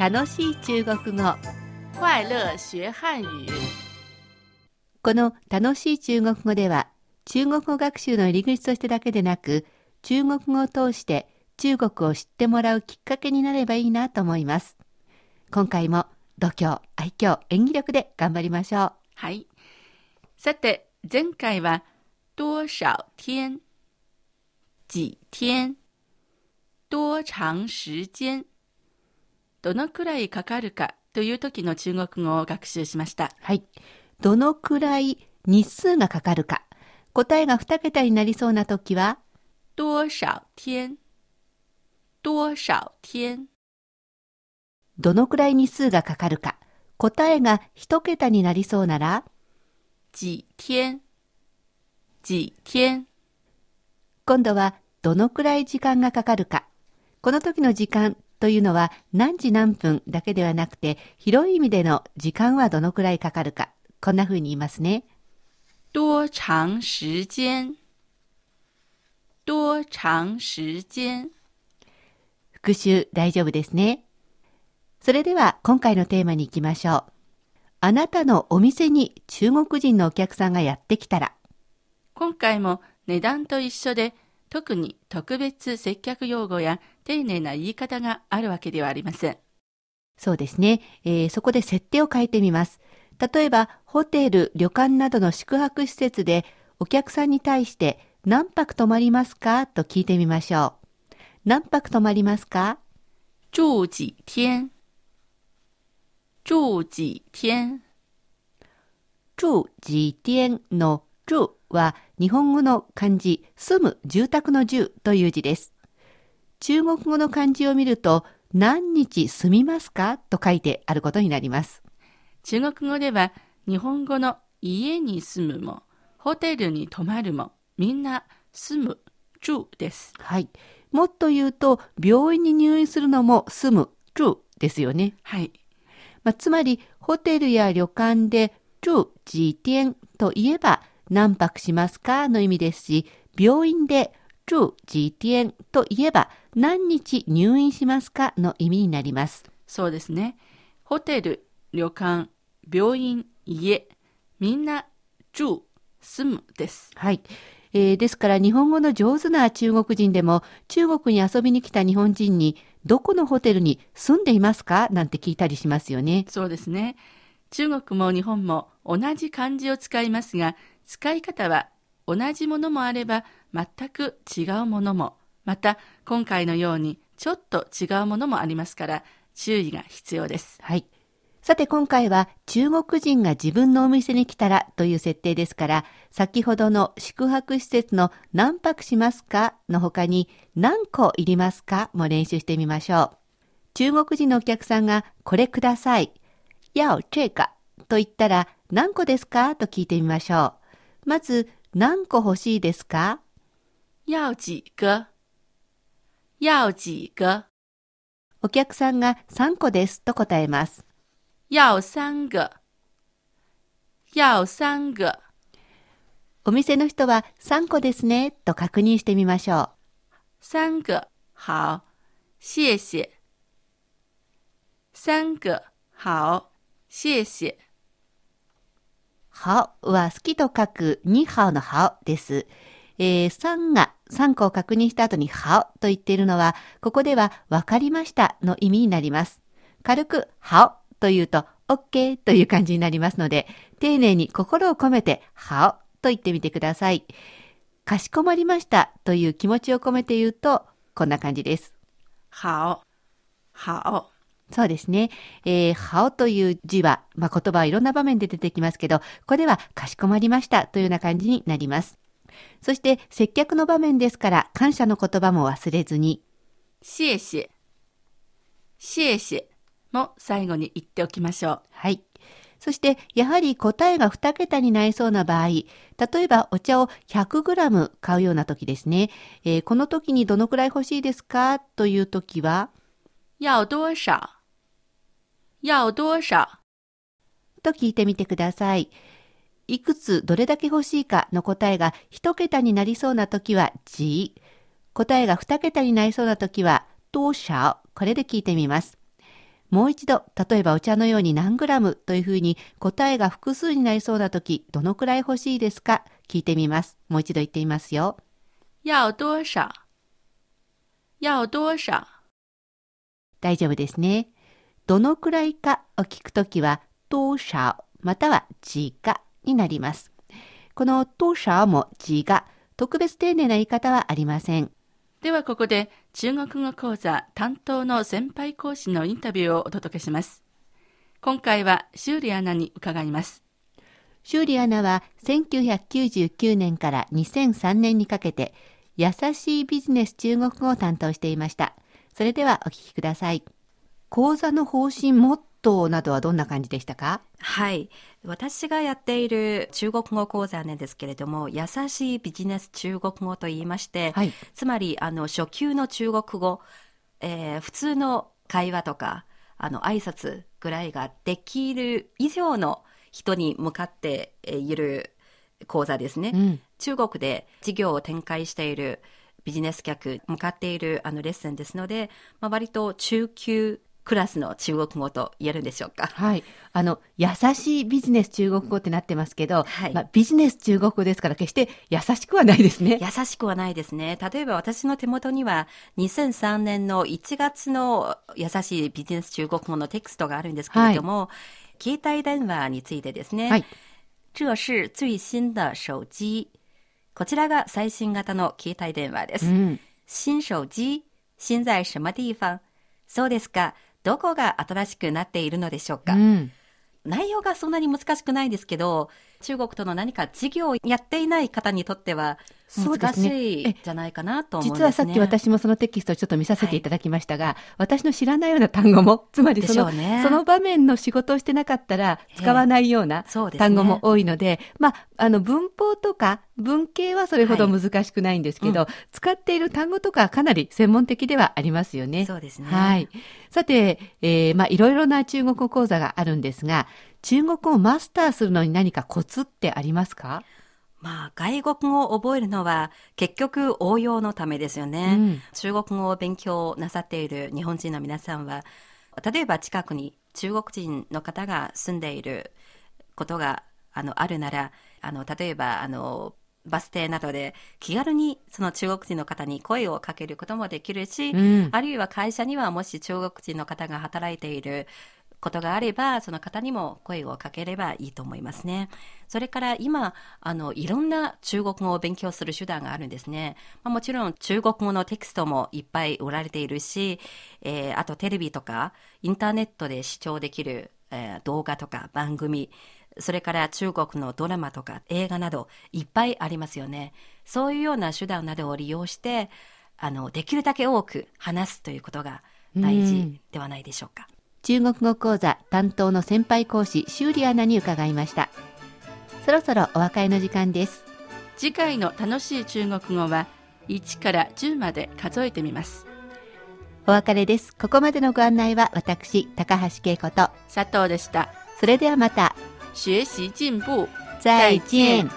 楽しい中国語快乐学汉语。この楽しい中国語では中国語学習の入り口としてだけでなく中国語を通して中国を知ってもらうきっかけになればいいなと思います今回も度胸愛嬌演技力で頑張りましょうはい。さて、前回は多少天、几天、多長時間、どのくらいかかるかという時の中国語を学習しました。はい。どのくらい日数がかかるか。答えが2桁になりそうな時は？多少天、多少天、どのくらい日数がかかるか。答えが1桁になりそうなら？几天、几天、今度はどのくらい時間がかかるか。この時の時間というのは何時何分だけではなくて広い意味での時間はどのくらいかかるか。こんな風に言いますね。多長時間、多長時間。復習大丈夫ですね。それでは今回のテーマに行きましょう。あなたのお店に中国人のお客さんがやってきたら、今回も値段と一緒で特に特別接客用語や丁寧な言い方があるわけではありません。そうですね、えーそこで設定を変えてみます。例えば、ホテル、旅館などの宿泊施設でお客さんに対して何泊泊まりますか？と聞いてみましょう。何泊泊まりますか？住几天住几天住几天の住は日本語の漢字、住む、住宅の住という字です。中国語の漢字を見ると、何日住みますか？と書いてあることになります。中国語では日本語の家に住むもホテルに泊まるもみんな住む、住です。はい。もっと言うと、病院に入院するのも住む、住ですよね。はい。まあ、つまり、ホテルや旅館で住几天といえば何泊しますかの意味ですし、病院で住几天といえば何日入院しますかの意味になります。そうですね。ホテル、旅館、病院、家、みんな住、住むです。はい。えーですから日本語の上手な中国人でも中国に遊びに来た日本人にどこのホテルに住んでいますかなんて聞いたりしますよね。そうですね。中国も日本も同じ漢字を使いますが、使い方は同じものもあれば全く違うものも、また今回のようにちょっと違うものもありますから注意が必要です。はい。さて今回は中国人が自分のお店に来たらという設定ですから、先ほどの宿泊施設の何泊しますかの他に何個いりますかも練習してみましょう。中国人のお客さんがこれください。要这个と言ったら何個ですか？と聞いてみましょう。まず何個欲しいですか？要几个？要几个？お客さんが3個ですと答えます。要三个。要三个。お店の人は3個ですねと確認してみましょう。三个。好。谢谢。三个。好。谢謝ハオは好きと書くニハオのハオです。えー、3が3個を確認した後にハオと言っているのは、ここでは分かりましたの意味になります。軽くハオと言うと OK という感じになりますので、丁寧に心を込めてハオと言ってみてください。かしこまりましたという気持ちを込めて言うと、こんな感じです。好好そうですね。えー、ハオという字は、まあ、言葉はいろんな場面で出てきますけど、ここではかしこまりましたというような感じになります。そして、接客の場面ですから、感謝の言葉も忘れずに、谢謝谢謝も最後に言っておきましょう。はい。そして、やはり答えが2桁になりそうな場合、例えばお茶を 100g 買うような時ですね。えーこの時にどのくらい欲しいですか？という時は、要多少要多少と聞いてみてください。いくつどれだけ欲しいかの答えが一桁になりそうな時はじ、答えが二桁になりそうな時は多少、これで聞いてみます。もう一度、例えばお茶のように何グラムというふうに答えが複数になりそうな時、どのくらい欲しいですか？聞いてみます。もう一度言ってみますよ。要多少要多少大丈夫ですね。どのくらいかを聞くときは、多少または几がになります。この多少も几が特別丁寧な言い方はありません。ではここで中国語講座担当の先輩講師のインタビューをお届けします。今回は修理アナに伺います。修理アナは1999年から2003年にかけて、優しいビジネス中国語を担当していました。それではお聞きください。講座の方針、モットーなどはどんな感じでしたか？はい。私がやっている中国語講座なんですけれども、優しいビジネス中国語と言いまして、はい。つまり、あの、初級の中国語、えー普通の会話とか、あの、挨拶ぐらいができる以上の人に向かってえーいる講座ですね。うん。中国で事業を展開しているビジネス客向かっているあのレッスンですので、まあ、割と中級クラスの中国語と言えるんでしょうか？はい。あの、優しいビジネス中国語ってなってますけど、はいまあ、ビジネス中国語ですから決して優しくはないですね。優しくはないですね。例えば私の手元には2003年の1月の優しいビジネス中国語のテキストがあるんですけれども、携帯電話についてですね。はい。这是最新的手機。こちらが最新型の携帯電話です。うん。新手機新在什么地方？そうですか。どこが新しくなっているのでしょうか、うん。内容がそんなに難しくないですけど、中国との何か事業をやっていない方にとっては難そうですねしいんじゃないかなと思うんですね。実はさっき私もそのテキストをちょっと見させていただきましたが、私の知らないような単語も、つまりその,、ねその場面の仕事をしてなかったら使わないような単語も多いので、まあ、あの文法とか文系はそれほどはい難しくないんですけど、う使っている単語とかはかなり専門的ではありますよね。そうですね。はい。さて、えーまあ、いろいろな中国語講座があるんですが、中国語をマスターするのに何かコツってありますか？まあ、外国語を覚えるのは結局応用のためですよね。うん中国語を勉強なさっている日本人の皆さんは、例えば近くに中国人の方が住んでいることがあのあるなら、あの例えばあのバス停などで気軽にその中国人の方に声をかけることもできるし、うんあるいは会社にはもし中国人の方が働いていることがあれば、その方にも声をかければいいと思いますね。それから今、あの、いろんな中国語を勉強する手段があるんですね。まあ、もちろん中国語のテキストもいっぱい売られているし、えーあとテレビとかインターネットで視聴できる、えー動画とか番組、それから中国のドラマとか映画などいっぱいありますよね。そういうような手段などを利用して、あの、できるだけ多く話すということが大事ではないでしょうか。中国語講座担当の先輩講師、修理アナに伺いました。そろそろお別れの時間です。次回の楽しい中国語は1から10まで数えてみます。お別れです。ここまでのご案内は私、高橋恵子と、佐藤でした。それではまた、学習進步。再见。